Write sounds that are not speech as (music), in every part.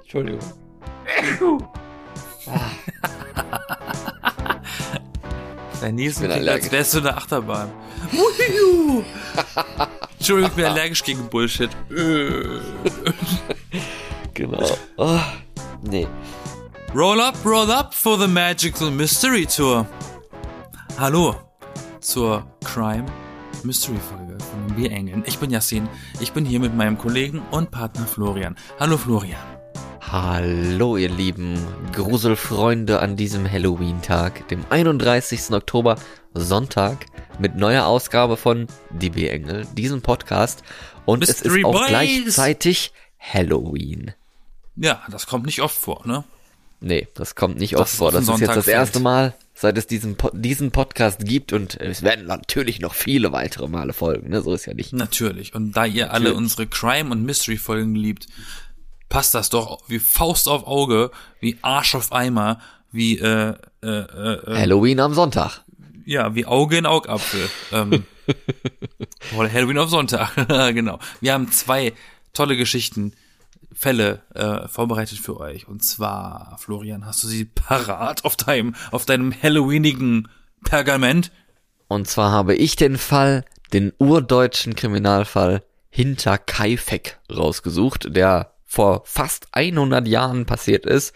Entschuldigung. (laughs) Dein Niesen bin klingt, als wärst du in der Achterbahn. Entschuldigung, ich bin allergisch gegen Bullshit. (laughs) Genau. Oh, (laughs) nee. Roll up, roll up for the Magical Mystery Tour. Hallo zur Crime Mystery Folge von den Bierengeln. Ich bin Yassin. Ich bin hier mit meinem Kollegen und Partner Florian. Hallo Florian. Hallo, ihr lieben Gruselfreunde an diesem Halloween-Tag, dem 31. Oktober, Sonntag, mit neuer Ausgabe von Die B-Engel, diesem Podcast. Und es Mystery ist auch Boys. gleichzeitig Halloween. Ja, das kommt nicht oft vor, ne? Nee, das kommt nicht Das oft vor. Das ist jetzt das erste fällt. Mal, seit es diesen, diesen Podcast gibt und es werden natürlich noch viele weitere Male folgen, ne? So ist ja nicht. Natürlich. Und da ihr alle Natürlich. unsere Crime- und Mystery-Folgen liebt, passt das doch wie Faust auf Auge, wie Arsch auf Eimer, wie, äh, äh, äh, äh Halloween am Sonntag. ja, wie Auge in Augapfel. Ähm, (laughs) Halloween auf Sonntag, (laughs) genau. Wir haben zwei tolle Geschichten, Fälle äh, vorbereitet für euch. Und zwar, Florian, hast du sie parat auf deinem, auf deinem Halloweenigen Pergament? Und zwar habe ich den Fall, den urdeutschen Kriminalfall hinter Kaifek rausgesucht, der vor fast 100 Jahren passiert ist,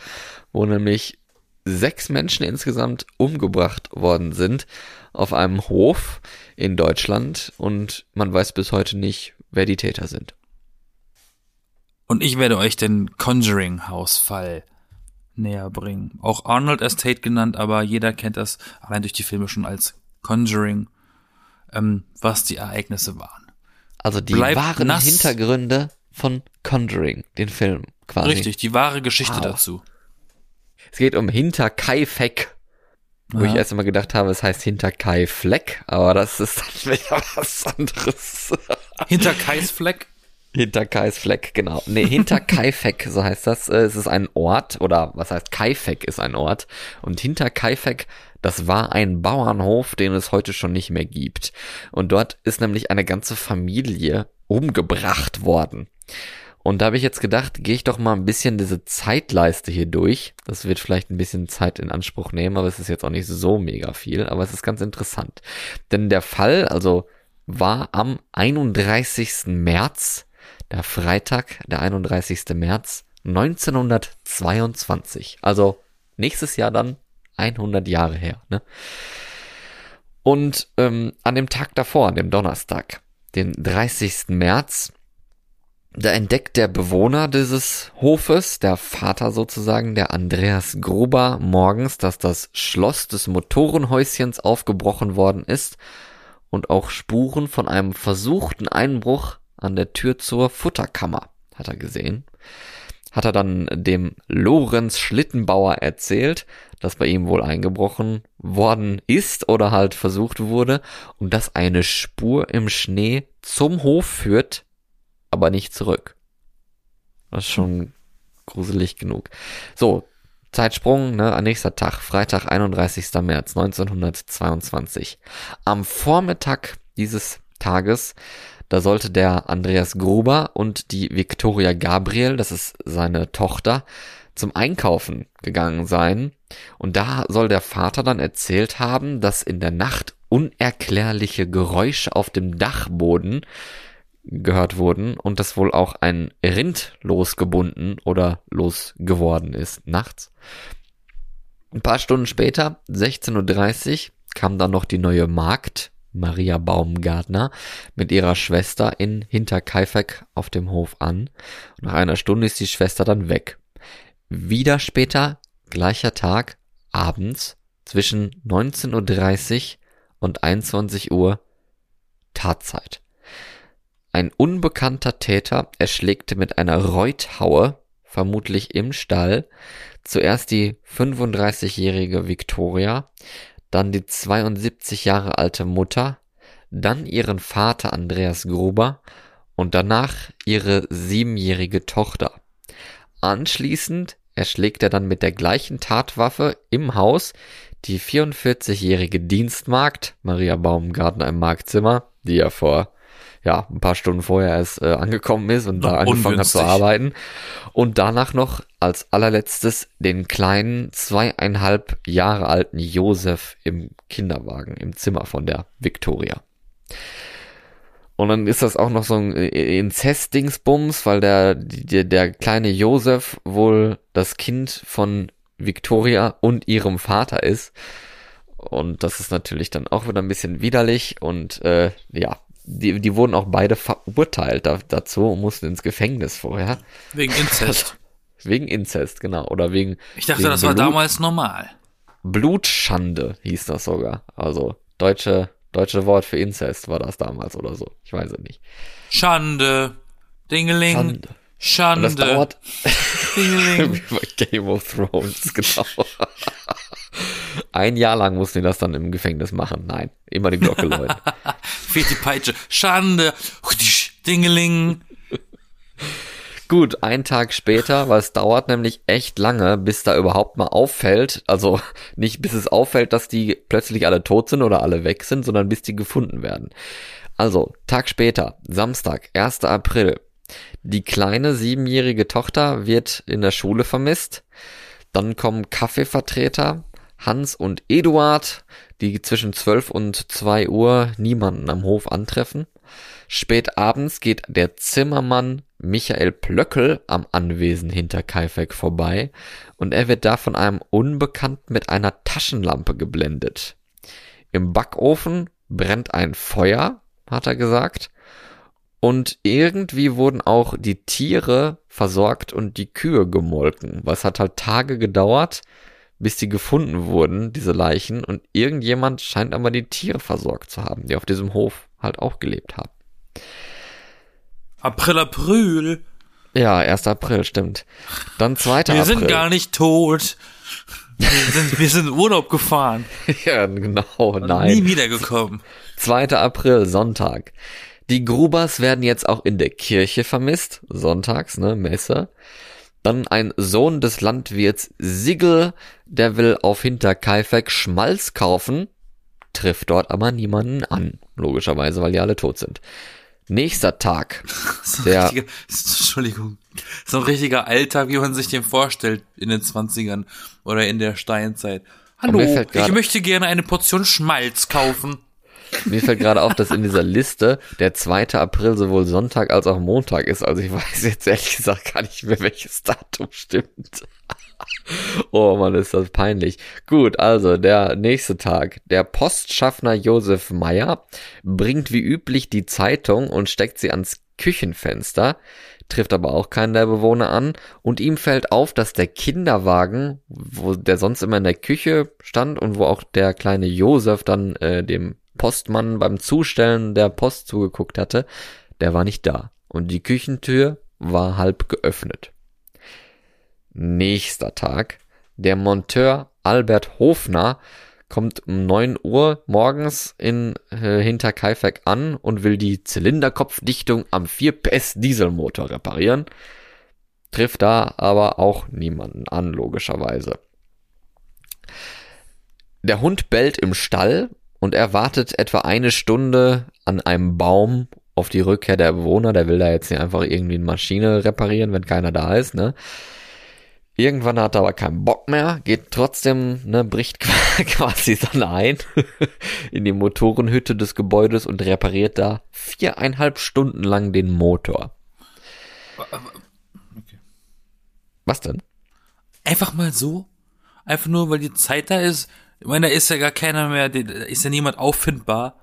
wo nämlich sechs Menschen insgesamt umgebracht worden sind auf einem Hof in Deutschland und man weiß bis heute nicht, wer die Täter sind. Und ich werde euch den Conjuring-Hausfall näher bringen. Auch Arnold Estate genannt, aber jeder kennt das allein durch die Filme schon als Conjuring, ähm, was die Ereignisse waren. Also die Bleibt wahren nass. Hintergründe von Conjuring, den Film quasi. Richtig, die wahre Geschichte Wow. dazu. Es geht um Hinter Kaifek. Wo Ja. ich erst einmal gedacht habe, es heißt Hinter Kai Fleck, aber das ist dann (laughs) wieder was anderes. Hinter Kais Fleck. Hinter Kais Fleck, genau. Nee, hinter Kaifek, so heißt das. Äh, Es ist ein Ort, oder was heißt Kaifek ist ein Ort. Und hinter Kaifek, das war ein Bauernhof, den es heute schon nicht mehr gibt. Und dort ist nämlich eine ganze Familie umgebracht worden. Und da habe ich jetzt gedacht, gehe ich doch mal ein bisschen diese Zeitleiste hier durch. Das wird vielleicht ein bisschen Zeit in Anspruch nehmen, aber es ist jetzt auch nicht so mega viel, aber es ist ganz interessant. Denn der Fall, also war am 31. März, der Freitag, der 31. März 1922. Also nächstes Jahr dann 100 Jahre her. Ne? Und ähm, an dem Tag davor, an dem Donnerstag, den 30. März, da entdeckt der Bewohner dieses Hofes, der Vater sozusagen, der Andreas Gruber, morgens, dass das Schloss des Motorenhäuschens aufgebrochen worden ist und auch Spuren von einem versuchten Einbruch an der Tür zur Futterkammer hat er gesehen. Hat er dann dem Lorenz Schlittenbauer erzählt, dass bei ihm wohl eingebrochen worden ist oder halt versucht wurde und dass eine Spur im Schnee zum Hof führt, aber nicht zurück. Das ist schon gruselig genug. So, Zeitsprung, ne, am nächster Tag, Freitag, 31. März 1922. Am Vormittag dieses Tages, da sollte der Andreas Gruber und die Victoria Gabriel, das ist seine Tochter, zum Einkaufen gegangen sein. Und da soll der Vater dann erzählt haben, dass in der Nacht unerklärliche Geräusche auf dem Dachboden gehört wurden und dass wohl auch ein Rind losgebunden oder losgeworden ist nachts. Ein paar Stunden später, 16.30 Uhr, kam dann noch die neue Magd, Maria Baumgartner, mit ihrer Schwester in Hinterkaifeck auf dem Hof an. Nach einer Stunde ist die Schwester dann weg. Wieder später, gleicher Tag, abends, zwischen 19.30 Uhr und 21 Uhr, Tatzeit. Ein unbekannter Täter erschlägte mit einer Reuthaue, vermutlich im Stall, zuerst die 35-jährige Victoria, dann die 72 Jahre alte Mutter, dann ihren Vater Andreas Gruber und danach ihre siebenjährige Tochter. Anschließend erschlägt er dann mit der gleichen Tatwaffe im Haus die 44-jährige Dienstmagd Maria Baumgartner im Marktzimmer, die er vor ja, ein paar Stunden vorher erst äh, angekommen ist und da angefangen hat zu arbeiten. Und danach noch als allerletztes den kleinen, zweieinhalb Jahre alten Josef im Kinderwagen, im Zimmer von der Victoria. Und dann ist das auch noch so ein äh, Inzest-Dingsbums, weil der, der, der kleine Josef wohl das Kind von Victoria und ihrem Vater ist. Und das ist natürlich dann auch wieder ein bisschen widerlich und äh, ja, die, die wurden auch beide verurteilt da, dazu und mussten ins Gefängnis vorher. Wegen Inzest. (laughs) Wegen Inzest, genau. Oder wegen, Ich dachte, wegen das war Blut- damals normal. Blutschande hieß das sogar. Also deutsche, deutsche Wort für Inzest war das damals oder so. Ich weiß es nicht. Schande. Dingeling. Schande. Und Schande. das dauert Dingeling. (laughs) Game of Thrones, genau. (laughs) Ein Jahr lang mussten die das dann im Gefängnis machen. Nein, immer die Glocke läuten. (laughs) Fehlt die Peitsche. Schande. Dingeling. Gut, ein Tag später, weil es dauert nämlich echt lange, bis da überhaupt mal auffällt, also nicht bis es auffällt, dass die plötzlich alle tot sind oder alle weg sind, sondern bis die gefunden werden. Also, Tag später, Samstag, 1. April. Die kleine siebenjährige Tochter wird in der Schule vermisst. Dann kommen Kaffeevertreter, Hans und Eduard, die zwischen 12 und 2 Uhr niemanden am Hof antreffen. Spät abends geht der Zimmermann Michael Plöckel am Anwesen hinter Kaifek vorbei und er wird da von einem Unbekannten mit einer Taschenlampe geblendet. Im Backofen brennt ein Feuer, hat er gesagt. Und irgendwie wurden auch die Tiere versorgt und die Kühe gemolken. Was hat halt Tage gedauert, bis die gefunden wurden, diese Leichen. Und irgendjemand scheint aber die Tiere versorgt zu haben, die auf diesem Hof halt auch gelebt haben. April, April. Ja, 1. April, stimmt. Dann 2. Wir April. sind gar nicht tot. Wir sind, wir sind in Urlaub gefahren. (laughs) ja, genau, Und nein. Nie wiedergekommen. 2. April, Sonntag. Die Grubers werden jetzt auch in der Kirche vermisst, sonntags, ne, Messe. Dann ein Sohn des Landwirts Sigel, der will auf Hinterkaifeck Schmalz kaufen, trifft dort aber niemanden an, logischerweise, weil die alle tot sind. Nächster Tag, (laughs) So ein Der- richtiger, Entschuldigung. So ein richtiger Alltag, wie man sich den vorstellt in den 20ern oder in der Steinzeit. Hallo, ich möchte gerne eine Portion Schmalz kaufen. Mir fällt gerade auf, dass in dieser Liste der 2. April sowohl Sonntag als auch Montag ist, also ich weiß jetzt ehrlich gesagt gar nicht mehr, welches Datum stimmt. (laughs) Oh Mann, ist das peinlich. Gut, also der nächste Tag. Der Postschaffner Josef Meyer bringt wie üblich die Zeitung und steckt sie ans Küchenfenster, trifft aber auch keinen der Bewohner an und ihm fällt auf, dass der Kinderwagen, wo der sonst immer in der Küche stand und wo auch der kleine Josef dann äh, dem Postmann beim Zustellen der Post zugeguckt hatte, der war nicht da und die Küchentür war halb geöffnet. Nächster Tag. Der Monteur Albert Hofner kommt um 9 Uhr morgens in äh, Hinterkaifeck an und will die Zylinderkopfdichtung am 4 PS Dieselmotor reparieren. Trifft da aber auch niemanden an, logischerweise. Der Hund bellt im Stall und er wartet etwa eine Stunde an einem Baum auf die Rückkehr der Bewohner. Der will da jetzt nicht einfach irgendwie eine Maschine reparieren, wenn keiner da ist, ne? Irgendwann hat er aber keinen Bock mehr, geht trotzdem, ne, bricht (laughs) quasi dann ein (laughs) in die Motorenhütte des Gebäudes und repariert da viereinhalb Stunden lang den Motor. Was denn? Einfach mal so? Einfach nur, weil die Zeit da ist? Ich meine, da ist ja gar keiner mehr, da ist ja niemand auffindbar,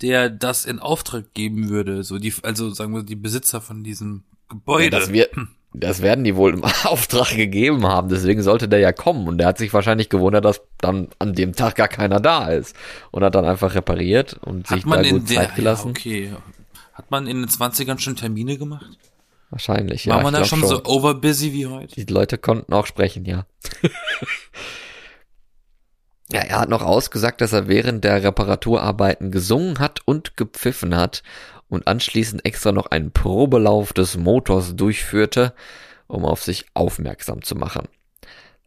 der das in Auftrag geben würde. So die, also sagen wir, die Besitzer von diesem Gebäude. Ja, das, wir, das werden die wohl im (laughs) Auftrag gegeben haben, deswegen sollte der ja kommen. Und der hat sich wahrscheinlich gewundert, dass dann an dem Tag gar keiner da ist. Und hat dann einfach repariert und sich Hat man da in gut der, Zeit gelassen. Ja, okay. Hat man in den 20ern schon Termine gemacht? Wahrscheinlich, ja. War man da glaub schon, so overbusy wie heute? Die Leute konnten auch sprechen, ja. (laughs) ja, er hat noch ausgesagt, dass er während der Reparaturarbeiten gesungen hat und gepfiffen hat und anschließend extra noch einen Probelauf des Motors durchführte, um auf sich aufmerksam zu machen.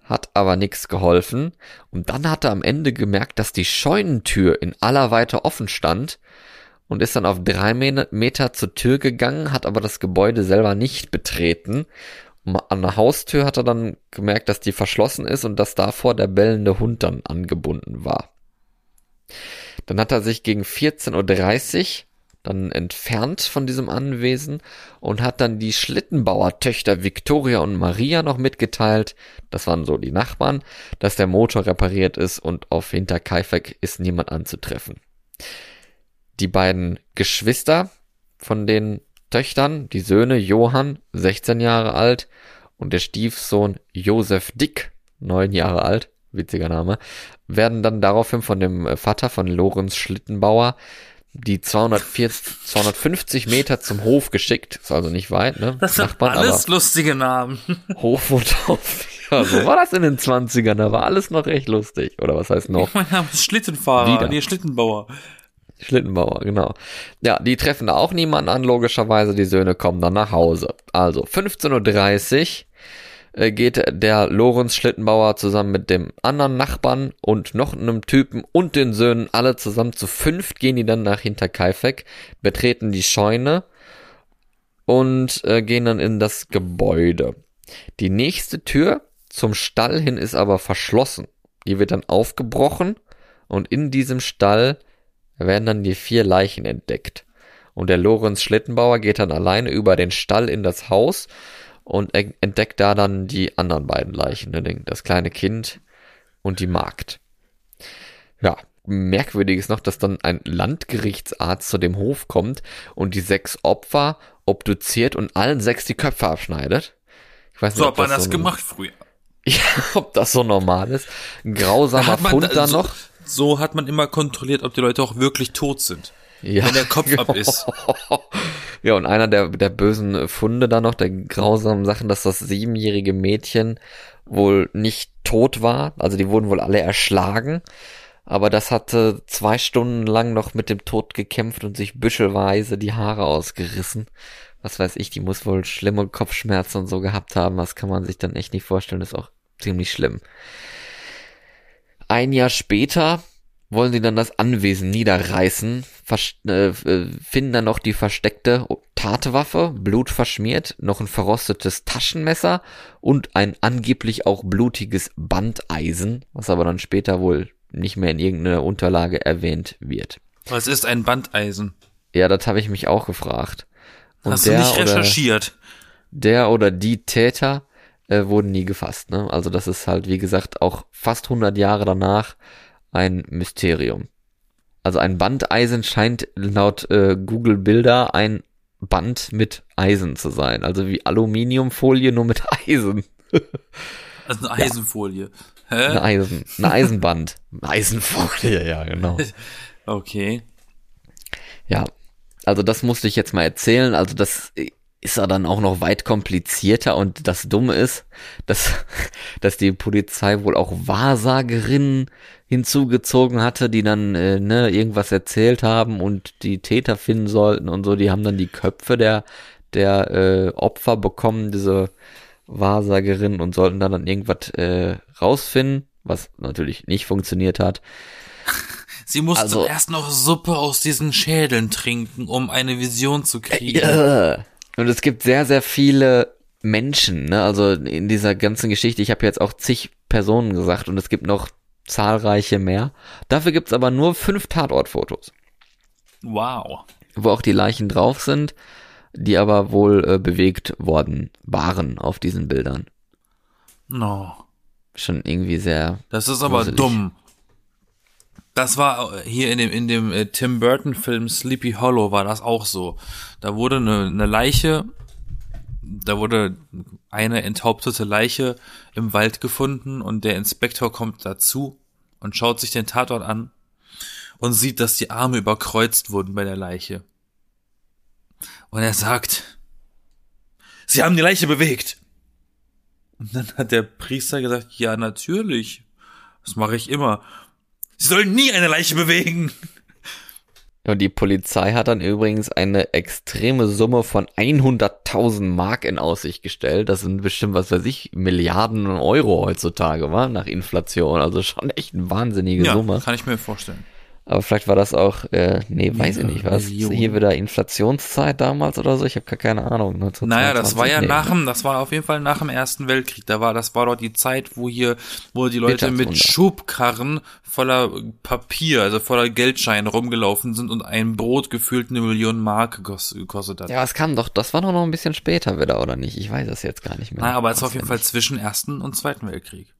Hat aber nichts geholfen und dann hat er am Ende gemerkt, dass die Scheunentür in aller Weite offen stand und ist dann auf drei Meter zur Tür gegangen, hat aber das Gebäude selber nicht betreten. An der Haustür hat er dann gemerkt, dass die verschlossen ist und dass davor der bellende Hund dann angebunden war. Dann hat er sich gegen 14.30 Uhr dann entfernt von diesem Anwesen und hat dann die Schlittenbauertöchter Victoria und Maria noch mitgeteilt, das waren so die Nachbarn, dass der Motor repariert ist und auf Hinterkaifeck ist niemand anzutreffen. Die beiden Geschwister von den Töchtern, die Söhne Johann, 16 Jahre alt, und der Stiefsohn Josef Dick, 9 Jahre alt, witziger Name, werden dann daraufhin von dem Vater von Lorenz Schlittenbauer die 240, 250 Meter zum Hof geschickt. Ist also nicht weit, ne? Das sind Nachbarn, alles lustige Namen. (laughs) Hof und Hof. Ja, so war das in den 20ern. Da war alles noch recht lustig. Oder was heißt noch? Mein Name ist Schlittenfahrer. Wieder. Nee, Schlittenbauer. Schlittenbauer, genau. Ja, die treffen da auch niemanden an, logischerweise. Die Söhne kommen dann nach Hause. Also, 15.30 Uhr äh, geht der Lorenz Schlittenbauer zusammen mit dem anderen Nachbarn und noch einem Typen und den Söhnen alle zusammen zu fünft gehen die dann nach Hinterkaifeck, betreten die Scheune und äh, gehen dann in das Gebäude. Die nächste Tür zum Stall hin ist aber verschlossen. Die wird dann aufgebrochen und in diesem Stall werden dann die vier Leichen entdeckt. Und der Lorenz Schlittenbauer geht dann alleine über den Stall in das Haus und entdeckt da dann die anderen beiden Leichen, ne, das kleine Kind und die Magd. Ja, merkwürdig ist noch, dass dann ein Landgerichtsarzt zu dem Hof kommt und die sechs Opfer obduziert und allen sechs die Köpfe abschneidet. Ich weiß nicht, so hat man das, so gemacht früher. (laughs) Ja, ob das so normal ist. Ein grausamer Fund da noch. So hat man immer kontrolliert, ob die Leute auch wirklich tot sind. Ja. Wenn der Kopf ab ist. (laughs) Ja, und einer der, der bösen Funde da noch, der grausamen Sachen, dass das siebenjährige Mädchen wohl nicht tot war. Also die wurden wohl alle erschlagen. Aber das hatte zwei Stunden lang noch mit dem Tod gekämpft und sich büschelweise die Haare ausgerissen. Was weiß ich, die muss wohl schlimme Kopfschmerzen und so gehabt haben. Das kann man sich dann echt nicht vorstellen. Das ist auch ziemlich schlimm. Ein Jahr später wollen sie dann das Anwesen niederreißen, äh, finden dann noch die versteckte Tatwaffe, blutverschmiert, noch ein verrostetes Taschenmesser und ein angeblich auch blutiges Bandeisen, was aber dann später wohl nicht mehr in irgendeiner Unterlage erwähnt wird. Was ist ein Bandeisen? Ja, das habe ich mich auch gefragt. Und Hast du nicht recherchiert? Oder, der oder die Täter äh, wurden nie gefasst. Ne? Also das ist halt, wie gesagt, auch fast 100 Jahre danach ein Mysterium. Also ein Bandeisen scheint laut äh, Google Bilder ein Band mit Eisen zu sein. Also wie Aluminiumfolie, nur mit Eisen. (laughs) also eine Eisenfolie. Ja. Hä? Eine Eisen, eine Eisenband. Eisenfolie, ja, genau. (laughs) Okay. Ja, also das musste ich jetzt mal erzählen. Also das ist er dann auch noch weit komplizierter und das Dumme ist, dass, (laughs) dass die Polizei wohl auch Wahrsagerinnen hinzugezogen hatte, die dann äh, ne, irgendwas erzählt haben und die Täter finden sollten und so. Die haben dann die Köpfe der, der äh, Opfer bekommen, diese Wahrsagerinnen und sollten dann, dann irgendwas äh, rausfinden, was natürlich nicht funktioniert hat. (laughs) Sie mussten also, erst noch Suppe aus diesen Schädeln trinken, um eine Vision zu kriegen. Äh, und es gibt sehr, sehr viele Menschen, ne? Also in dieser ganzen Geschichte, ich habe jetzt auch zig Personen gesagt und es gibt noch zahlreiche mehr. Dafür gibt's aber nur fünf Tatortfotos. Wow. Wo auch die Leichen drauf sind, die aber wohl äh, bewegt worden waren auf diesen Bildern. No. Schon irgendwie sehr. Das ist aber gruselig. dumm. Das war äh, hier in dem, in dem äh, Tim Burton Film Sleepy Hollow war das auch so. Da wurde eine, eine Leiche, da wurde eine enthauptete Leiche im Wald gefunden und der Inspektor kommt dazu und schaut sich den Tatort an und sieht, dass die Arme überkreuzt wurden bei der Leiche. Und er sagt, Sie haben die Leiche bewegt. Und dann hat der Priester gesagt, ja, natürlich. Das mache ich immer. Sie sollen nie eine Leiche bewegen. Und die Polizei hat dann übrigens eine extreme Summe von 100.000 Mark in Aussicht gestellt. Das sind bestimmt, was weiß ich, Milliarden Euro heutzutage, war nach Inflation. Also schon echt eine wahnsinnige ja, Summe. kann ich mir vorstellen. Aber vielleicht war das auch, äh, nee, weiß ich nicht, was Millionen. hier wieder Inflationszeit damals oder so? Ich habe gar keine Ahnung. Naja, das war ja 1922? nach dem, das war auf jeden Fall nach dem Ersten Weltkrieg. Da war, das war doch die Zeit, wo hier, wo die Leute mit. Schubkarren voller Papier, also voller Geldscheine rumgelaufen sind und ein Brot gefühlt eine Million Mark gekos- gekostet hat. Ja, es kam doch, das war doch noch ein bisschen später wieder, oder nicht? Ich weiß es jetzt gar nicht mehr. Naja, aber es war auf jeden Fall zwischen Ersten und Zweiten Weltkrieg.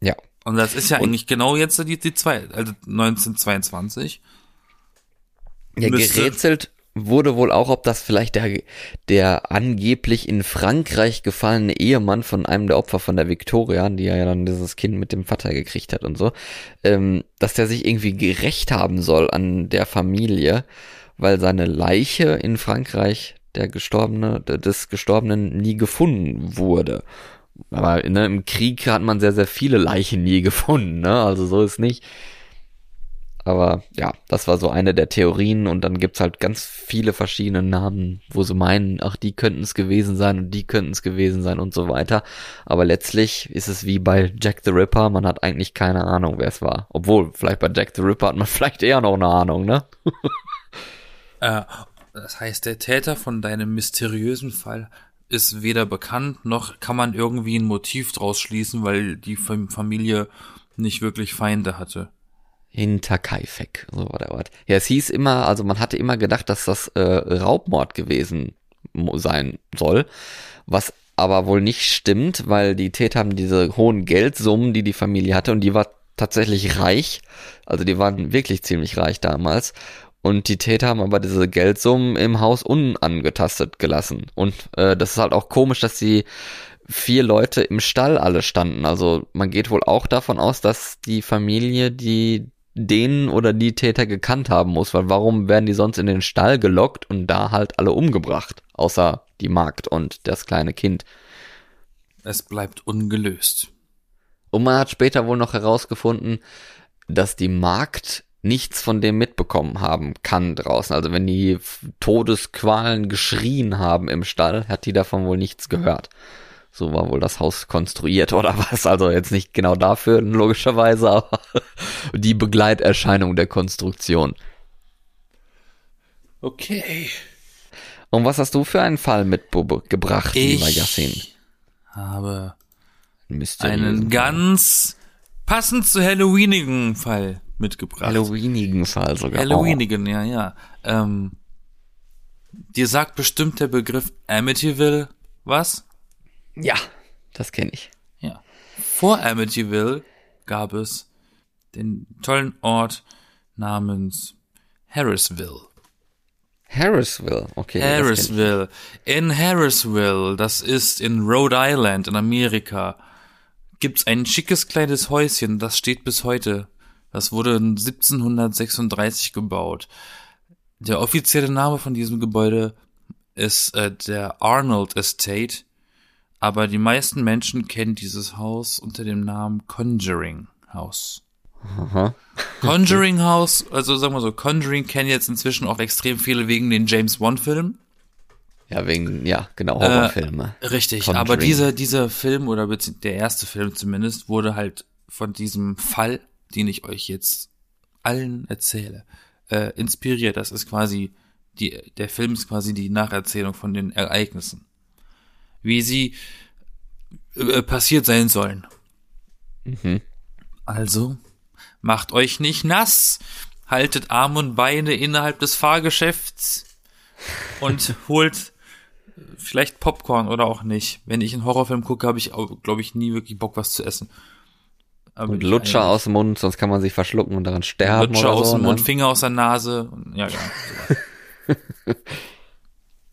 Ja. Und das ist ja eigentlich genau jetzt die, die zwei, also 1922. Ja, gerätselt wurde wohl auch, ob das vielleicht der, der angeblich in Frankreich gefallene Ehemann von einem der Opfer von der Victoria, die ja dann dieses Kind mit dem Vater gekriegt hat und so, ähm, dass der sich irgendwie gerecht haben soll an der Familie, weil seine Leiche in Frankreich der Gestorbene, des Gestorbenen nie gefunden wurde. Aber ne, im Krieg hat man sehr, sehr viele Leichen nie (laughs) gefunden, ne? Also so ist nicht. Aber ja, das war so eine der Theorien und dann gibt's halt ganz viele verschiedene Namen, wo sie meinen, ach, die könnten es gewesen sein und die könnten es gewesen sein und so weiter. Aber letztlich ist es wie bei Jack the Ripper, man hat eigentlich keine Ahnung, wer es war. Obwohl, vielleicht bei Jack the Ripper hat man (laughs) vielleicht eher noch eine Ahnung, ne? (laughs) Äh, das heißt, der Täter von deinem mysteriösen Fall ist weder bekannt, noch kann man irgendwie ein Motiv draus schließen, weil die Fam- Familie nicht wirklich Feinde hatte. Hinterkaifeck, so war der Ort. Ja, es hieß immer, also man hatte immer gedacht, dass das äh, Raubmord gewesen sein soll, was aber wohl nicht stimmt, weil die Täter haben diese hohen Geldsummen, die die Familie hatte und die war tatsächlich reich, also die waren wirklich ziemlich reich damals und die Täter haben aber diese Geldsummen im Haus unangetastet gelassen und äh, das ist halt auch komisch, dass sie vier Leute im Stall alle standen. Also man geht wohl auch davon aus, dass die Familie die den oder die Täter gekannt haben muss, weil warum werden die sonst in den Stall gelockt und da halt alle umgebracht, außer die Magd und das kleine Kind. Es bleibt ungelöst. Und man hat später wohl noch herausgefunden, dass die Magd nichts von dem mitbekommen haben kann draußen. Also wenn die Todesqualen geschrien haben im Stall, hat die davon wohl nichts gehört. So war wohl das Haus konstruiert (laughs) oder was. Also jetzt nicht genau dafür, logischerweise, aber (laughs) die Begleiterscheinung der Konstruktion. Okay. Und was hast du für einen Fall mitgebracht, lieber Yassin? Ich habe einen ganz passend zu Halloweenigen Fall mitgebracht. Halloweenigen Fall sogar. Halloweenigen, ja, ja. Ähm, dir sagt bestimmt der Begriff Amityville was? Ja, das kenne ich. Ja. Vor Amityville gab es den tollen Ort namens Harrisville. Harrisville, okay. Harrisville. In Harrisville, das ist in Rhode Island in Amerika, gibt's ein schickes kleines Häuschen, das steht bis heute. Das wurde 1736 gebaut. Der offizielle Name von diesem Gebäude ist äh, der Arnold Estate, aber die meisten Menschen kennen dieses Haus unter dem Namen Conjuring House. Aha. Conjuring House, also sagen wir so, Conjuring kennen jetzt inzwischen auch extrem viele wegen den James Wan Filmen. Ja, wegen, ja, genau, Äh, Horrorfilme. Richtig, Conjuring. aber dieser, dieser Film oder der erste Film zumindest wurde halt von diesem Fall, den ich euch jetzt allen erzähle, äh, inspiriert. Das ist quasi die, der Film ist quasi die Nacherzählung von den Ereignissen. Wie sie äh, passiert sein sollen. Mhm. Also, macht euch nicht nass, haltet Arme und Beine innerhalb des Fahrgeschäfts und (laughs) holt vielleicht Popcorn oder auch nicht. Wenn ich einen Horrorfilm gucke, habe ich, glaube ich, nie wirklich Bock, was zu essen. Und Lutscher aus dem Mund, sonst kann man sich verschlucken und daran sterben Lutscher aus so. dem ne? Mund, Finger aus der Nase. Ja, ja. sowas. (laughs)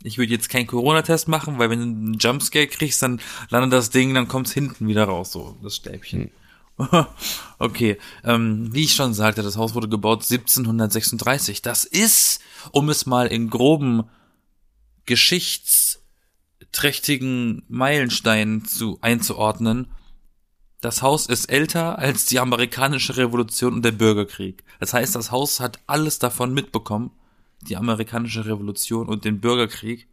ich würde jetzt keinen Corona-Test machen, weil wenn du einen Jumpscare kriegst, dann landet das Ding, dann kommt's hinten wieder raus, so das Stäbchen. (laughs) okay, ähm, wie ich schon sagte, das Haus wurde gebaut 1736. Das ist, um es mal in groben geschichtsträchtigen Meilensteinen zu einzuordnen, das Haus ist älter als die amerikanische Revolution und der Bürgerkrieg. Das heißt, das Haus hat alles davon mitbekommen, die amerikanische Revolution und den Bürgerkrieg.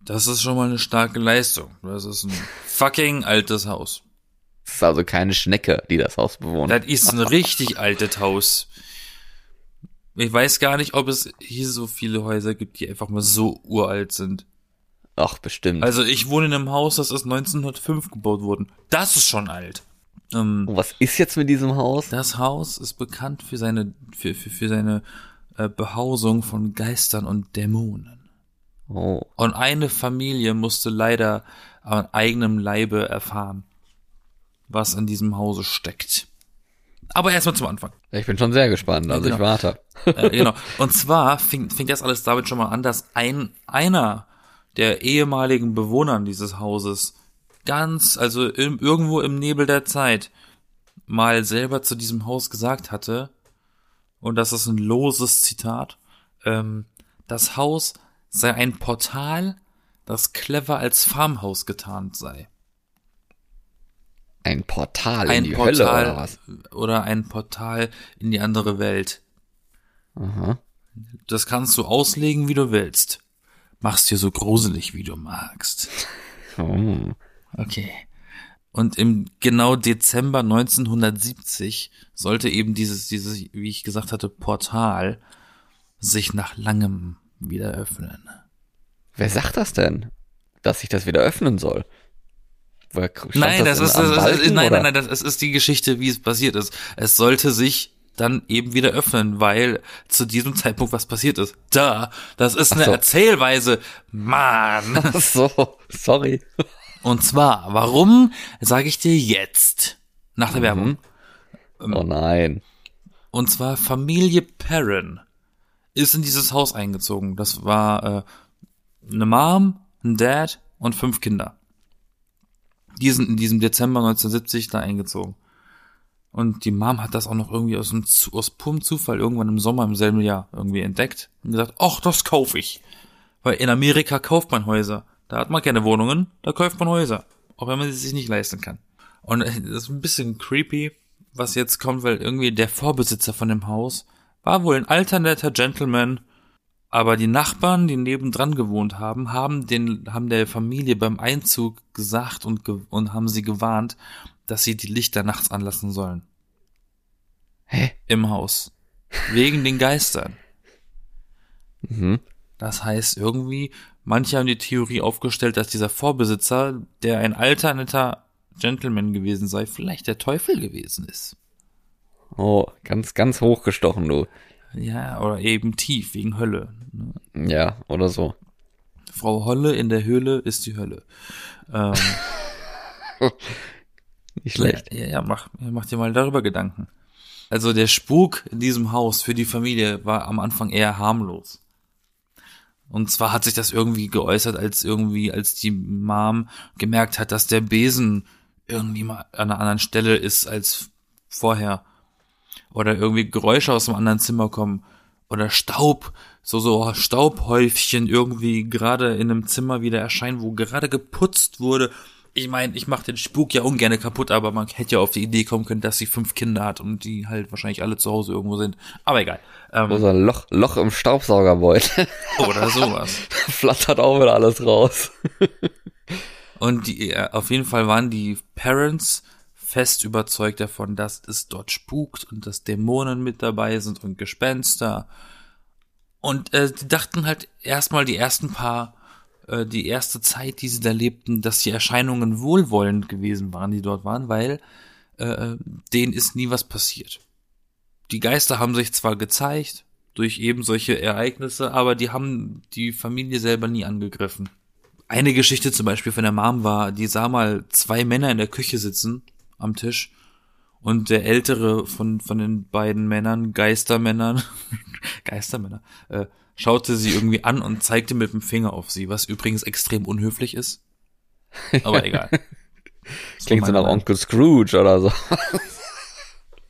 Das ist schon mal eine starke Leistung. Das ist ein (laughs) fucking altes Haus. Das ist also keine Schnecke, die das Haus bewohnt. Das ist ein (laughs) richtig altes Haus. Ich weiß gar nicht, ob es hier so viele Häuser gibt, die einfach mal so uralt sind. Ach, bestimmt. Also ich wohne in einem Haus, das ist 1905 gebaut worden. Das ist schon alt. Ähm, was ist jetzt mit diesem Haus? das Haus ist bekannt für seine für, für, für seine äh, Behausung von Geistern und Dämonen. Oh. Und eine Familie musste leider an eigenem Leibe erfahren, was in diesem Hause steckt. Aber erstmal zum Anfang. Ich bin schon sehr gespannt, also genau. ich warte. äh, (laughs) genau. Und zwar fing, fing das alles damit schon mal an, dass ein einer der ehemaligen Bewohnern dieses Hauses ganz, also im, irgendwo im Nebel der Zeit, mal selber zu diesem Haus gesagt hatte, und das ist ein loses Zitat, ähm, das Haus sei ein Portal, das clever als Farmhaus getarnt sei. Ein Portal Ein in die Portal Hölle oder was? oder ein Portal in die andere Welt. Aha. Das kannst du auslegen, wie du willst. Mach's dir so gruselig, wie du magst. (laughs) Oh. Okay. Und im genau Dezember 1970 sollte eben dieses, dieses, wie ich gesagt hatte, Portal sich nach langem wieder öffnen. Wer sagt das denn? Dass sich das wieder öffnen soll? Nein, das, in- ist, das ist, Balken, nein, oder? nein, nein, das ist die Geschichte, wie es passiert ist. Es sollte sich dann eben wieder öffnen, weil zu diesem Zeitpunkt was passiert ist. Da, das ist eine so. Erzählweise. Mann. (laughs) Ach so, sorry. Und zwar, warum sage ich dir jetzt? Nach Mhm. der Werbung. Oh nein. Und zwar Familie Perrin ist in dieses Haus eingezogen. Das war äh, eine Mom, ein Dad und fünf Kinder. Die sind in diesem Dezember 1970 da eingezogen. Und die Mom hat das auch noch irgendwie aus, Zu- aus purem Zufall irgendwann im Sommer im selben Jahr irgendwie entdeckt und gesagt, ach, das kaufe ich. Weil in Amerika kauft man Häuser. Da hat man keine Wohnungen, da kauft man Häuser. Auch wenn man sie sich nicht leisten kann. Und äh, das ist ein bisschen creepy, was jetzt kommt, weil irgendwie der Vorbesitzer von dem Haus war wohl ein alter netter Gentleman, aber die Nachbarn, die nebendran gewohnt haben, haben den, haben der Familie beim Einzug gesagt und, und haben sie gewarnt, dass sie die Lichter nachts anlassen sollen. Hä? Im Haus. Wegen den Geistern. Mhm. Das heißt irgendwie, manche haben die Theorie aufgestellt, dass dieser Vorbesitzer, der ein alter, netter Gentleman gewesen sei, vielleicht der Teufel gewesen ist. Oh, ganz, ganz hochgestochen, du. Ja, oder eben tief, wegen Hölle. ne? Ja, oder so. Frau Holle in der Höhle ist die Hölle. Ähm, (laughs) Nicht schlecht. Ja, ja, mach, mach dir mal darüber Gedanken. Also der Spuk in diesem Haus für die Familie war am Anfang eher harmlos. Und zwar hat sich das irgendwie geäußert, als irgendwie, als die Mom gemerkt hat, dass der Besen irgendwie mal an einer anderen Stelle ist als vorher. Oder irgendwie Geräusche aus einem anderen Zimmer kommen. Oder Staub, so, so Staubhäufchen irgendwie gerade in einem Zimmer wieder erscheinen, wo gerade geputzt wurde. Ich meine, ich mache den Spuk ja ungern kaputt, aber man hätte ja auf die Idee kommen können, dass sie fünf Kinder hat und die halt wahrscheinlich alle zu Hause irgendwo sind. Aber egal. Ähm, Oder ein Loch, Loch im Staubsaugerbeutel. (laughs) oder sowas. (laughs) Flattert auch wieder alles raus. (laughs) Und die, äh, auf jeden Fall waren die Parents fest überzeugt davon, dass es dort spukt und dass Dämonen mit dabei sind und Gespenster. Und äh, die dachten halt erstmal die ersten paar, äh, die erste Zeit, die sie da lebten, dass die Erscheinungen wohlwollend gewesen waren, die dort waren, weil äh, denen ist nie was passiert. Die Geister haben sich zwar gezeigt durch eben solche Ereignisse, aber die haben die Familie selber nie angegriffen. Eine Geschichte zum Beispiel von der Mom war, die sah mal zwei Männer in der Küche sitzen am Tisch und der ältere von, von den beiden Männern, Geistermännern, (laughs) Geistermänner, äh, schaute sie irgendwie an und zeigte mit dem Finger auf sie, was übrigens extrem unhöflich ist. Aber (laughs) egal. Das Klingt so nach. Onkel Scrooge oder so.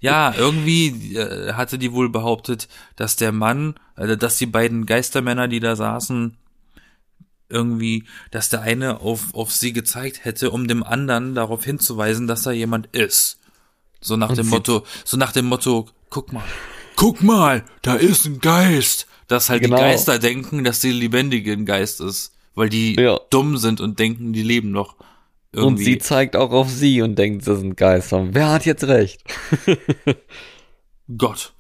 Ja, irgendwie äh, hatte die wohl behauptet, dass der Mann, äh, dass die beiden Geistermänner, die da saßen, irgendwie, dass der eine auf, auf sie gezeigt hätte, um dem anderen darauf hinzuweisen, dass er jemand ist. So nach dem sie- Motto, so nach dem Motto, guck mal, guck mal, da ist ein Geist. Dass halt Genau. die Geister denken, dass die lebendige ein Geist ist, weil die Ja. dumm sind und denken, die leben noch. Irgendwie. Und sie zeigt auch auf sie und denkt, das sind Geister. Wer hat jetzt recht? (laughs) Gott.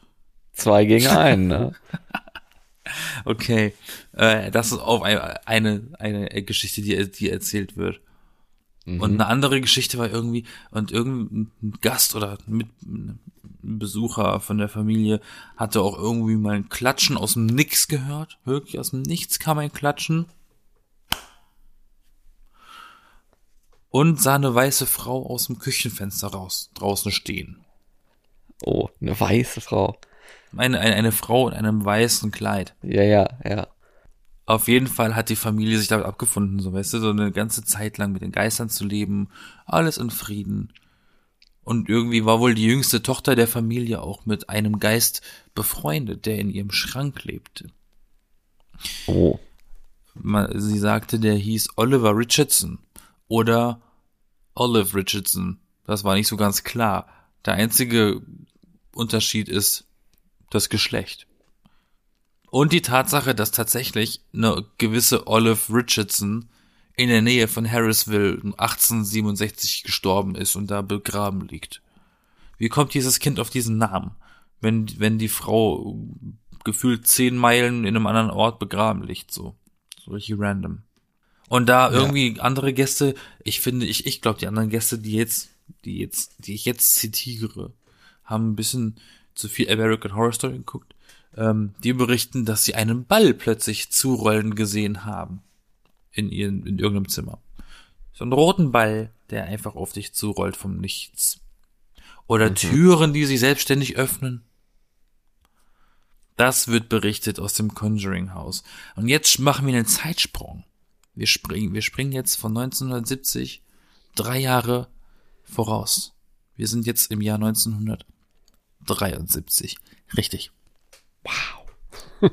Zwei gegen einen, ne? (laughs) Okay, äh, das ist auch eine, eine, eine Geschichte, die, die erzählt wird. Mhm. Und eine andere Geschichte war irgendwie, und irgendein Gast oder mit Besucher von der Familie hatte auch irgendwie mal ein Klatschen aus dem Nix gehört. Wirklich aus dem Nichts kam ein Klatschen. Und sah eine weiße Frau aus dem Küchenfenster raus, draußen stehen. Oh, eine weiße Frau. Eine, eine, eine Frau in einem weißen Kleid. Ja, ja, ja. Auf jeden Fall hat die Familie sich damit abgefunden, so weißt du, so eine ganze Zeit lang mit den Geistern zu leben, alles in Frieden. Und irgendwie war wohl die jüngste Tochter der Familie auch mit einem Geist befreundet, der in ihrem Schrank lebte. Oh. Sie sagte, der hieß Oliver Richardson oder Olive Richardson. Das war nicht so ganz klar. Der einzige Unterschied ist das Geschlecht. Und die Tatsache, dass tatsächlich eine gewisse Olive Richardson in der Nähe von Harrisville 1867 gestorben ist und da begraben liegt. Wie kommt dieses Kind auf diesen Namen, wenn, wenn die Frau gefühlt zehn Meilen in einem anderen Ort begraben liegt, so. So richtig random. Und da irgendwie andere Gäste, ich finde, ich, ich glaube, die anderen Gäste, die jetzt, die jetzt, die ich jetzt zitiere, haben ein bisschen zu viel American Horror Story geguckt. Ähm, die berichten, dass sie einen Ball plötzlich zurollen gesehen haben. In ihren, in irgendeinem Zimmer. So einen roten Ball, der einfach auf dich zurollt vom Nichts. Oder Türen, die sich selbstständig öffnen. Das wird berichtet aus dem Conjuring House. Und jetzt machen wir einen Zeitsprung. Wir springen, wir springen jetzt von 1970 drei Jahre voraus. Wir sind jetzt im Jahr 1973. Richtig. Wow.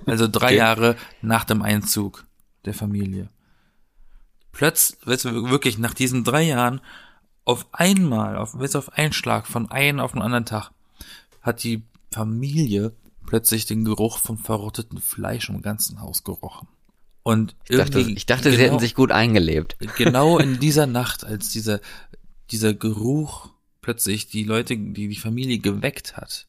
Also drei Okay. Jahre nach dem Einzug der Familie. Plötzlich, wirklich nach diesen drei Jahren, auf einmal, auf, du, auf einen Schlag, von einem auf den anderen Tag, hat die Familie plötzlich den Geruch vom verrotteten Fleisch im ganzen Haus gerochen. Und Ich dachte, ich dachte sie genau- hätten sich gut eingelebt. genau in (laughs) dieser Nacht, als dieser, dieser Geruch plötzlich die Leute, die die Familie geweckt hat,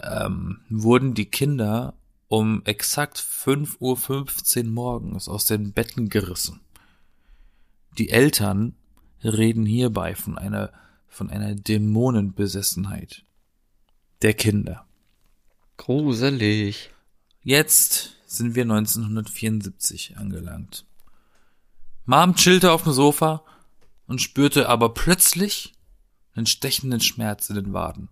ähm, wurden die Kinder um exakt 5.15 Uhr morgens aus den Betten gerissen. Die Eltern reden hierbei von einer, von einer Dämonenbesessenheit der Kinder. Gruselig. Jetzt sind wir 1974 angelangt. Mom chillte auf dem Sofa und spürte aber plötzlich einen stechenden Schmerz in den Waden.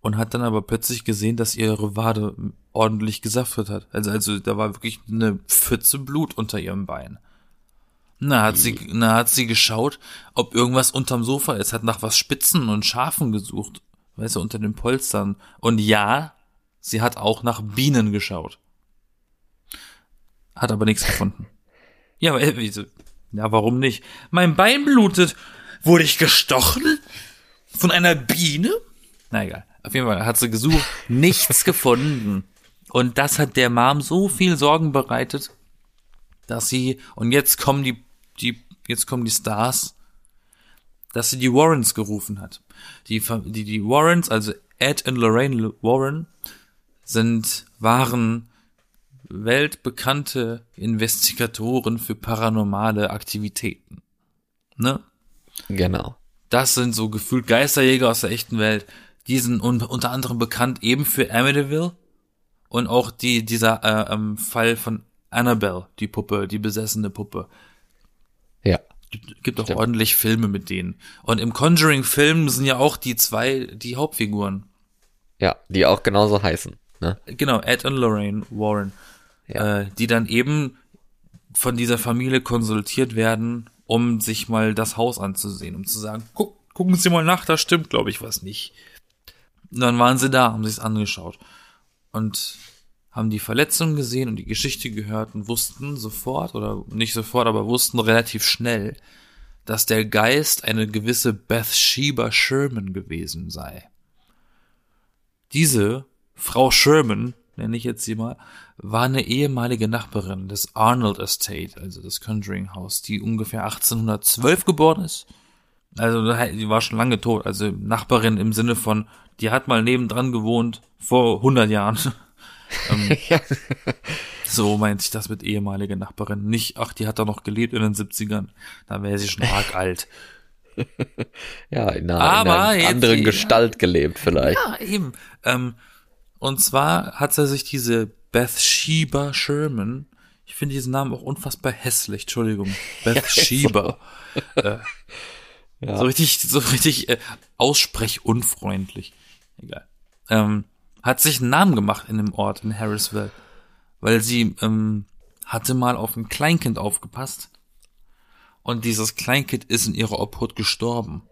Und hat dann aber plötzlich gesehen, dass ihre Wade ordentlich gesaftet hat. Also, also da war wirklich eine Pfütze Blut unter ihrem Bein. Na, hat sie, na, hat sie geschaut, ob irgendwas unterm Sofa ist, hat nach was Spitzen und Schafen gesucht. Weißt du, unter den Polstern. Und ja, sie hat auch nach Bienen geschaut. Hat aber nichts gefunden. (laughs) Ja, aber, äh, ja, warum nicht? Mein Bein blutet. Wurde ich gestochen? Von einer Biene? Na egal. Auf jeden Fall hat sie gesucht, (laughs) nichts gefunden. Und das hat der Mom so viel Sorgen bereitet, dass sie, und jetzt kommen die, die, jetzt kommen die Stars, dass sie die Warrens gerufen hat. Die, die, die Warrens, also Ed und Lorraine Warren, sind, waren weltbekannte Investigatoren für paranormale Aktivitäten. Ne? Genau. Das sind so gefühlt Geisterjäger aus der echten Welt. Die sind un unter anderem bekannt eben für Amityville und auch die, dieser äh, ähm, Fall von Annabelle, die Puppe, die besessene Puppe. Ja. Gibt, gibt auch ordentlich Filme mit denen. Und im Conjuring-Film sind ja auch die zwei die Hauptfiguren. Ja, die auch genauso heißen. Ne? Genau, Ed und Lorraine Warren. Ja. Äh, die dann eben von dieser Familie konsultiert werden, um sich mal das Haus anzusehen, um zu sagen, guck, gucken Sie mal nach, da stimmt, glaube ich, was nicht. Und dann waren sie da, haben sich's angeschaut und haben die Verletzungen gesehen und die Geschichte gehört und wussten sofort oder nicht sofort, aber wussten relativ schnell, dass der Geist eine gewisse Bathsheba Sherman gewesen sei. Diese Frau Sherman, nenne ich jetzt sie mal, war eine ehemalige Nachbarin des Arnold Estate, also des Conjuring House, die ungefähr 1812 geboren ist Also die war schon lange tot. Also Nachbarin im Sinne von, die hat mal nebendran gewohnt vor 100 Jahren. (laughs) ähm, (laughs) Ja. so meint sich das mit ehemalige Nachbarin. Nicht, ach, die hat da noch gelebt in den 70ern. Da wäre sie schon arg (laughs) alt. ja, in einer, Aber in einer jetzt- anderen ja. Gestalt gelebt vielleicht. Ja, eben. Ähm, und zwar hat sie sich diese Bathsheba Sherman, ich finde diesen Namen auch unfassbar hässlich, Entschuldigung. (laughs) Bathsheba. äh, Ja. So richtig, so richtig äh, aussprechunfreundlich. Egal. Ähm, hat sich einen Namen gemacht in dem Ort in Harrisville, weil sie ähm, hatte mal auf ein Kleinkind aufgepasst und dieses Kleinkind ist in ihrer Obhut gestorben.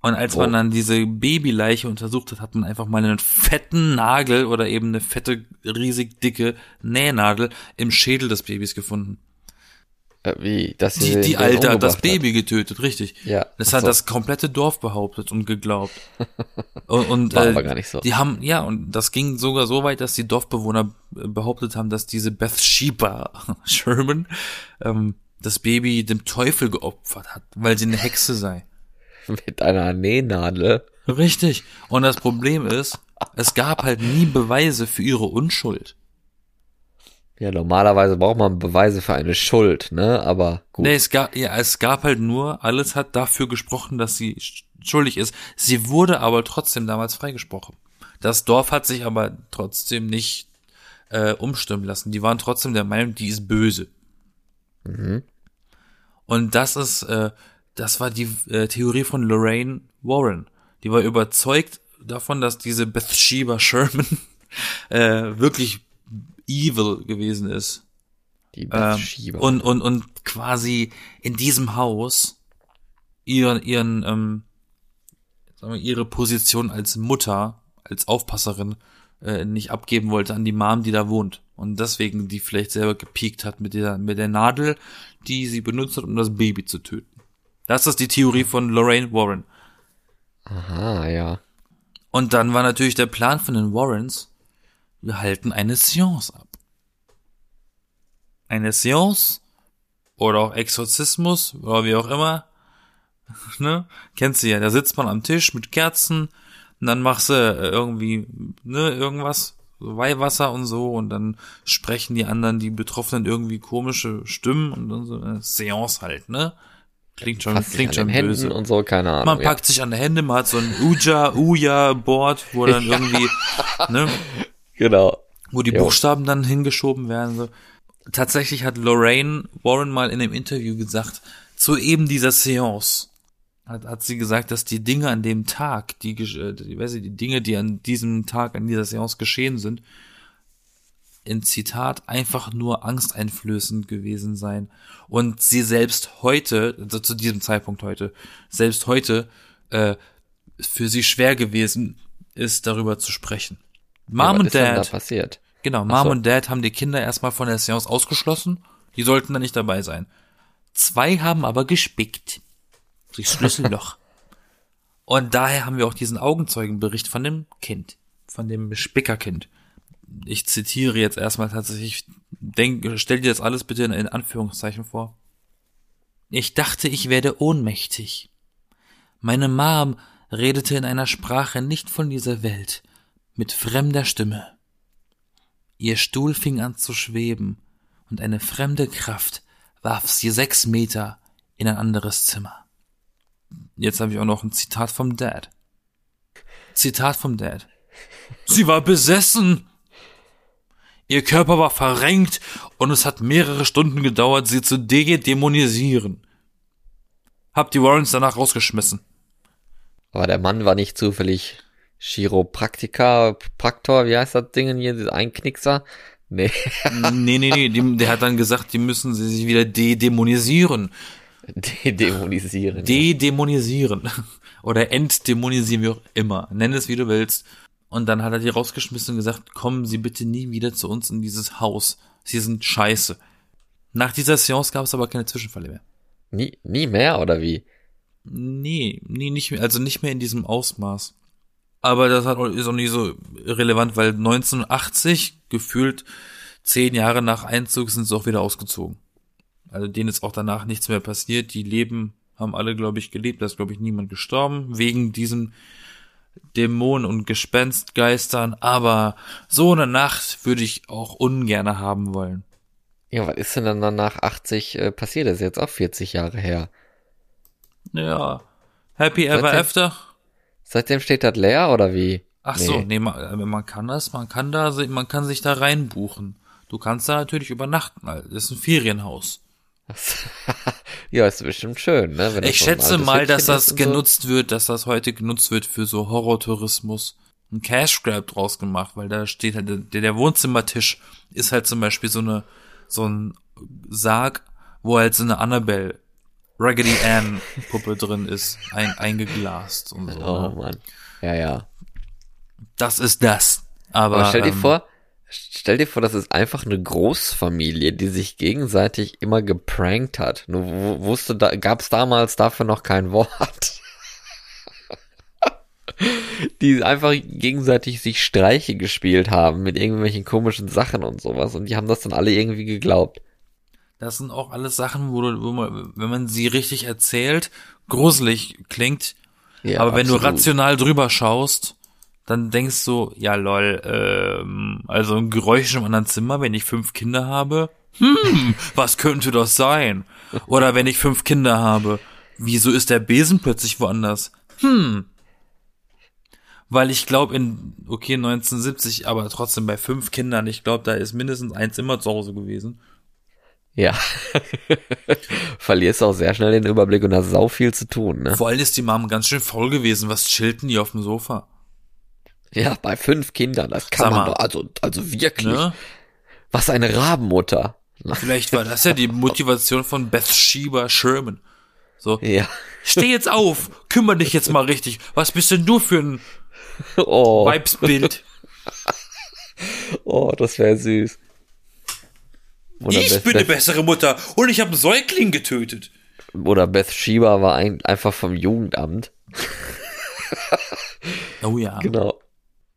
Und als man Oh. dann diese Babyleiche untersucht hat, hat man einfach mal einen fetten Nagel oder eben eine fette, riesig dicke Nähnadel im Schädel des Babys gefunden. Äh, Wie? Dass Die, die den Alte hat das Baby getötet, richtig. Ja, Das hat so. das komplette Dorf behauptet und geglaubt. (laughs) Und, und War äh, aber gar nicht so. Die haben, ja, und das ging sogar so weit, dass die Dorfbewohner äh, behauptet haben, dass diese Bathsheba (laughs) Sherman ähm, das Baby dem Teufel geopfert hat, weil sie eine Hexe sei. (laughs) Mit einer Nähnadel. Richtig. Und das Problem ist, es gab halt nie Beweise für ihre Unschuld. Ja, normalerweise braucht man Beweise für eine Schuld, ne? Aber gut. Nee, es gab, ja, es gab halt nur, alles hat dafür gesprochen, dass sie sch- schuldig ist. Sie wurde aber trotzdem damals freigesprochen. Das Dorf hat sich aber trotzdem nicht äh, umstimmen lassen. Die waren trotzdem der Meinung, die ist böse. Mhm. Und das ist, äh, das war die äh, Theorie von Lorraine Warren. Die war überzeugt davon, dass diese Bathsheba Sherman (laughs) äh, wirklich evil gewesen ist. Die Ähm, Bathsheba. und, und, und quasi in diesem Haus ihren, ihren, ähm, sagen wir, ihre Position als Mutter, als Aufpasserin, äh, nicht abgeben wollte an die Mom, die da wohnt. Und deswegen die vielleicht selber gepiekt hat mit der, mit der Nadel, die sie benutzt hat, um das Baby zu töten. Das ist die Theorie von Lorraine Warren. Aha, ja. Und dann war natürlich der Plan von den Warrens, wir halten eine Seance ab. Eine Seance oder auch Exorzismus oder wie auch immer. (laughs) Ne? Kennst du ja, da sitzt man am Tisch mit Kerzen und dann machst du äh, irgendwie, ne, irgendwas, so Weihwasser und so und dann sprechen die anderen, die Betroffenen irgendwie komische Stimmen und dann so eine Seance halt, ne? Klingt schon, klingt schon den Händen böse. und so, keine Ahnung. Man packt sich an die Hände, man hat so ein Uja, Uja-Board, wo dann (laughs) irgendwie, ne, ja. Genau. wo die Jo. Buchstaben dann hingeschoben werden. So. Tatsächlich hat Lorraine Warren mal in einem Interview gesagt, zu eben dieser Seance hat, hat sie gesagt, dass die Dinge an dem Tag, die, äh, die, weiß ich, die Dinge, die an diesem Tag, an dieser Seance geschehen sind, in Zitat einfach nur angsteinflößend gewesen sein. Und sie selbst heute, also zu diesem Zeitpunkt heute, selbst heute, äh, für sie schwer gewesen ist, darüber zu sprechen. Mom ja, und denn da Dad, passiert? genau, Mom so. und Dad haben die Kinder erstmal von der Seance ausgeschlossen. Die sollten da nicht dabei sein. Zwei haben aber gespickt. Durchs Schlüsselloch. (laughs) und daher haben wir auch diesen Augenzeugenbericht von dem Kind. Von dem Spickerkind. Ich zitiere jetzt erstmal tatsächlich, denk, stell dir das alles bitte in, in Anführungszeichen vor. Ich dachte, ich werde ohnmächtig. Meine Mom redete in einer Sprache nicht von dieser Welt, mit fremder Stimme. Ihr Stuhl fing an zu schweben, und eine fremde Kraft warf sie sechs Meter in ein anderes Zimmer. Jetzt habe ich auch noch ein Zitat vom Dad. Zitat vom Dad. Sie war besessen. Ihr Körper war verrenkt und es hat mehrere Stunden gedauert, sie zu dämonisieren. Hab die Warrens danach rausgeschmissen. Aber der Mann war nicht zufällig Chiropraktiker, Praktor, wie heißt das Ding hier, dieser Einknickser? Nee, (laughs) nee, nee, nee, die, der hat dann gesagt, die müssen sie sich wieder de-dämonisieren. dämonisieren. De-dämonisieren. (laughs) Oder entdämonisieren, wie auch immer. Nenn es, wie du willst. Und dann hat er die rausgeschmissen und gesagt, kommen Sie bitte nie wieder zu uns in dieses Haus. Sie sind scheiße. Nach dieser Seance gab es aber keine Zwischenfälle mehr. nie, nie mehr, oder wie? Nee, nee, nicht mehr, also nicht mehr in diesem Ausmaß. Aber das hat, ist auch nicht so relevant, weil 1980, gefühlt zehn Jahre nach Einzug, sind sie auch wieder ausgezogen. Also denen ist auch danach nichts mehr passiert. Die leben haben alle, glaube ich, gelebt. Da ist, glaube ich, niemand gestorben wegen diesem Dämonen und Gespenstgeistern. Aber so eine Nacht würde ich auch ungerne haben wollen. Ja, was ist denn dann nach 80 äh, passiert? Das ist jetzt auch 40 Jahre her. Ja. Happy Ever After? Seitdem steht das leer oder wie? Ach Nee. so, nee, man, äh, man kann das, man kann da, man kann sich da reinbuchen. Du kannst da natürlich übernachten. Das ist ein Ferienhaus. (laughs) ja, ist bestimmt schön, ne? Wenn das Ich schätze mal, dass Hütchen das ist und so. genutzt wird, dass das heute genutzt wird für so Horrortourismus. Ein Cash Grab draus gemacht, weil da steht halt, der, der Wohnzimmertisch ist halt zum Beispiel so eine, so ein Sarg, wo halt so eine Annabelle, Raggedy Ann Puppe drin ist, ein, eingeglast und so. Oh ne? Mann. Ja, ja. Das ist das. Aber, Aber stell dir ähm, vor, stell dir vor, das ist einfach eine Großfamilie, die sich gegenseitig immer geprankt hat. Nur wu- wusste, da gab's damals dafür noch kein Wort. (laughs) die einfach gegenseitig sich Streiche gespielt haben mit irgendwelchen komischen Sachen und sowas und die haben das dann alle irgendwie geglaubt. Das sind auch alles Sachen, wo, du, wo man, wenn man sie richtig erzählt, gruselig klingt. Ja, aber wenn du absolut. rational drüber schaust, dann denkst du, ja lol, ähm, also ein Geräusch im anderen Zimmer, wenn ich fünf Kinder habe, hm, was könnte das sein? Oder wenn ich fünf Kinder habe, wieso ist der Besen plötzlich woanders? Hm. Weil ich glaube in, okay, 1970, aber trotzdem bei fünf Kindern, ich glaube, da ist mindestens eins immer zu Hause gewesen. Ja. (laughs) Verlierst auch sehr schnell den Überblick und hast sau viel zu tun, ne? Vor allem ist die Mom ganz schön voll gewesen. Was chillten die auf dem Sofa? Ja, bei fünf Kindern, das kann Sag man mal. doch, also, also wirklich. Ne? Was eine Rabenmutter. Vielleicht war das ja die Motivation von Bathsheba Sherman. So, Ja. steh jetzt auf, kümmere dich jetzt mal richtig. Was bist denn du für ein Oh, Weibsbild? (laughs) oh das wäre süß. Oder Ich Beth, bin eine Beth, bessere Mutter und ich habe einen Säugling getötet. oder Beth Sheba war ein, einfach vom Jugendamt. Oh ja. Genau.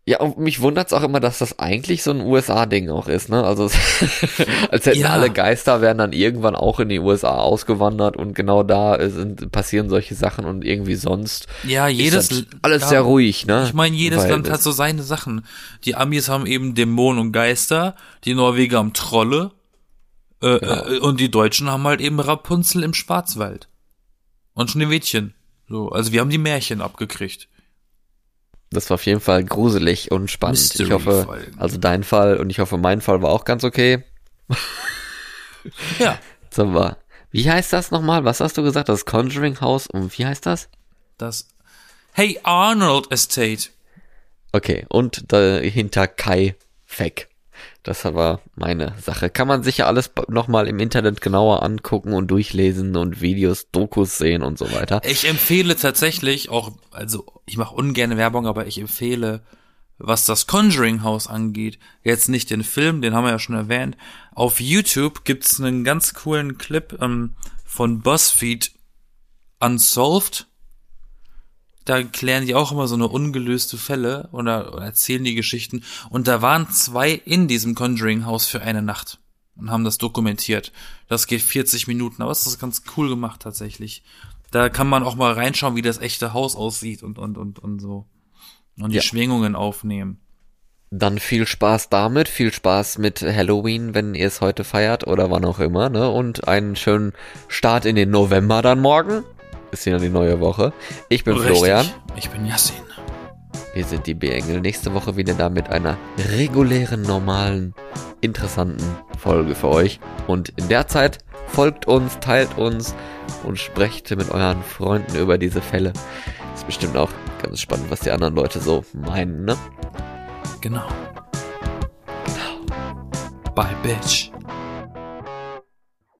Ja, und mich wundert's auch immer, dass das eigentlich so ein USA-Ding auch ist, ne? Also, es- (laughs) als hätten Ja. alle Geister wären dann irgendwann auch in die USA ausgewandert und genau da äh, sind, passieren solche Sachen und irgendwie sonst Ja, jedes alles ja, sehr ruhig, ne? Ich meine, jedes Weil Land hat so seine Sachen. Die Amis haben eben Dämonen und Geister, die Norweger haben Trolle äh, Genau. äh, und die Deutschen haben halt eben Rapunzel im Schwarzwald und Schneewittchen. So, also wir haben die Märchen abgekriegt. Das war auf jeden Fall gruselig und spannend. ich hoffe, Mystery-Folgen. also dein Fall und ich hoffe, mein Fall war auch ganz okay. Ja, (laughs) haben wir, wie heißt das nochmal? Was hast du gesagt? Das Conjuring House und wie heißt das? das Hey Arnold Estate. Okay, und dahinter Kai Feck. Das war meine Sache. Kann man sicher alles nochmal im Internet genauer angucken und durchlesen und Videos, Dokus sehen und so weiter. Ich empfehle tatsächlich auch, also ich mache ungerne Werbung, aber ich empfehle, was das Conjuring House angeht, jetzt nicht den Film, den haben wir ja schon erwähnt. Auf YouTube gibt's einen ganz coolen Clip ähm, von BuzzFeed Unsolved. Da klären die auch immer so eine ungelöste Fälle oder, oder erzählen die Geschichten. Und da waren zwei in diesem Conjuring House für eine Nacht und haben das dokumentiert. Das geht 40 Minuten, aber es ist ganz cool gemacht tatsächlich. Da kann man auch mal reinschauen, wie das echte Haus aussieht und, und, und, und so. Und die Ja. Schwingungen aufnehmen. Dann viel Spaß damit, viel Spaß mit Halloween, wenn ihr es heute feiert oder wann auch immer, ne? Und einen schönen Start in den November dann morgen. Ist ja die neue Woche. Ich bin Richtig. Florian. Ich bin Yassin. Wir sind die B-Engel. Nächste Woche wieder da mit einer regulären, normalen, interessanten Folge für euch. Und in der Zeit folgt uns, teilt uns und sprecht mit euren Freunden über diese Fälle. Ist bestimmt auch ganz spannend, was die anderen Leute so meinen, ne? Genau. Bye, Bitch.